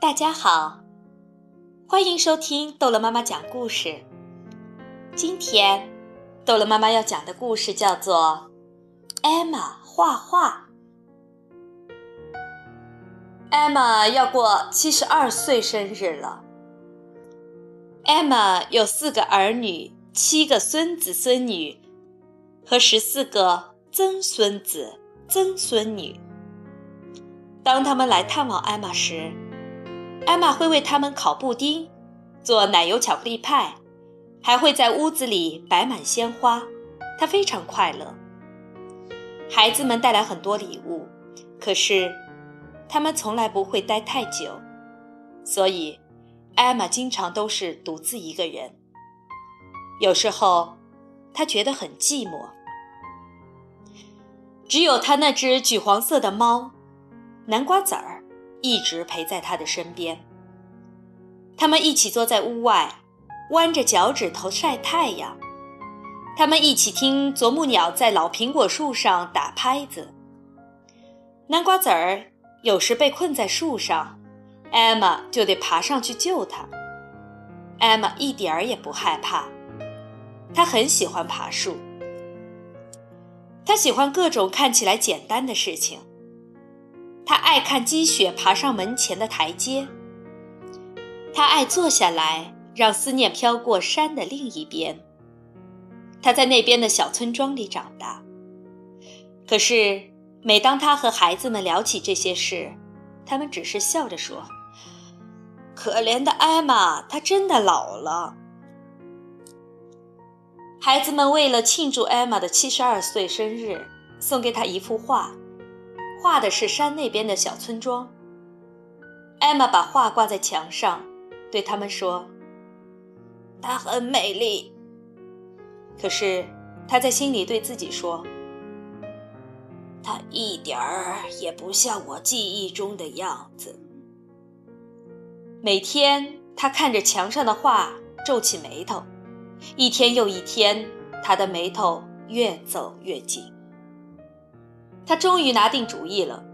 大家好，欢迎收听逗乐妈妈讲故事。今天，逗乐妈妈要讲的故事叫做《艾玛画画》。艾玛要过七十二岁生日了。艾玛有四个儿女、七个孙子孙女和十四个曾孙子曾孙女。当他们来探望艾玛时，艾玛会为他们烤布丁，做奶油巧克力派，还会在屋子里摆满鲜花。她非常快乐。孩子们带来很多礼物，可是他们从来不会待太久，所以艾玛经常都是独自一个人。有时候，她觉得很寂寞。只有她那只橘黄色的猫。南瓜籽儿一直陪在他的身边。他们一起坐在屋外，弯着脚趾头晒太阳。他们一起听啄木鸟在老苹果树上打拍子。南瓜籽儿有时被困在树上，艾玛就得爬上去救他。艾玛一点儿也不害怕，她很喜欢爬树。她喜欢各种看起来简单的事情。他爱看积雪爬上门前的台阶。他爱坐下来，让思念飘过山的另一边。他在那边的小村庄里长大。可是，每当他和孩子们聊起这些事，他们只是笑着说：“可怜的艾玛，她真的老了。”孩子们为了庆祝艾玛的七十二岁生日，送给她一幅画。画的是山那边的小村庄。艾玛把画挂在墙上，对他们说：“它很美丽。”可是他在心里对自己说：“它一点儿也不像我记忆中的样子。”每天，他看着墙上的画，皱起眉头。一天又一天，他的眉头越皱越紧。他终于拿定主意了。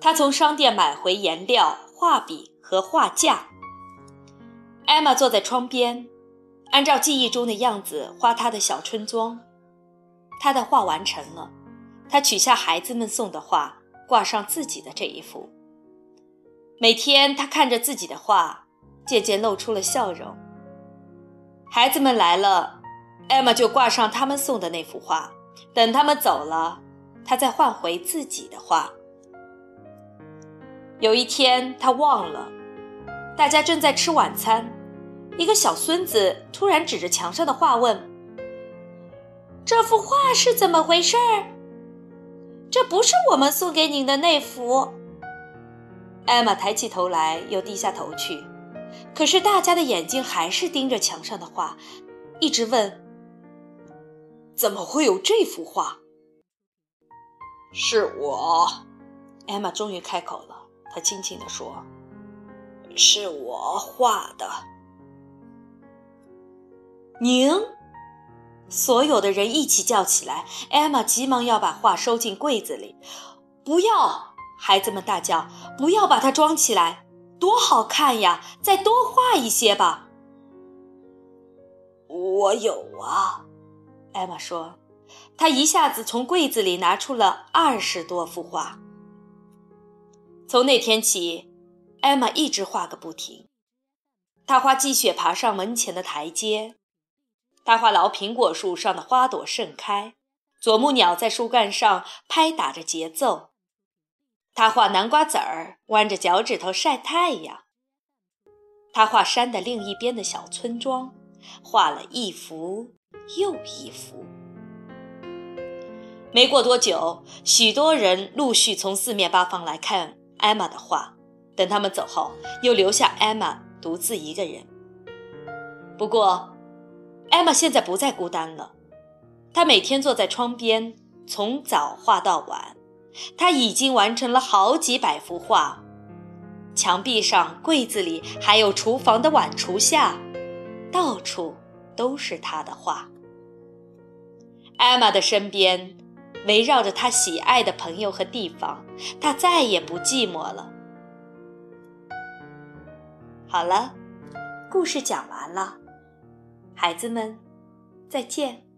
他从商店买回颜料、画笔和画架。艾玛坐在窗边，按照记忆中的样子画他的小村庄。他的画完成了，他取下孩子们送的画，挂上自己的这一幅。每天，他看着自己的画，渐渐露出了笑容。孩子们来了，艾玛就挂上他们送的那幅画。等他们走了。他在换回自己的画。有一天，他忘了，大家正在吃晚餐，一个小孙子突然指着墙上的画问：“这幅画是怎么回事？这不是我们送给您的那幅。”艾玛抬起头来，又低下头去，可是大家的眼睛还是盯着墙上的画，一直问：“怎么会有这幅画？”是我，艾玛终于开口了。她轻轻地说：“是我画的。”您，所有的人一起叫起来。艾玛急忙要把画收进柜子里。不要！孩子们大叫：“不要把它装起来！多好看呀！再多画一些吧。”我有啊，艾玛说。他一下子从柜子里拿出了二十多幅画。从那天起，艾玛一直画个不停。他画积雪爬上门前的台阶，他画老苹果树上的花朵盛开，啄木鸟在树干上拍打着节奏。他画南瓜籽儿弯着脚趾头晒太阳。他画山的另一边的小村庄，画了一幅又一幅。没过多久，许多人陆续从四面八方来看艾玛的画。等他们走后，又留下艾玛独自一个人。不过，艾玛现在不再孤单了。她每天坐在窗边，从早画到晚。她已经完成了好几百幅画。墙壁上、柜子里，还有厨房的碗橱下，到处都是她的画。艾玛的身边。围绕着他喜爱的朋友和地方他再也不寂寞了。好了故事讲完了孩子们再见。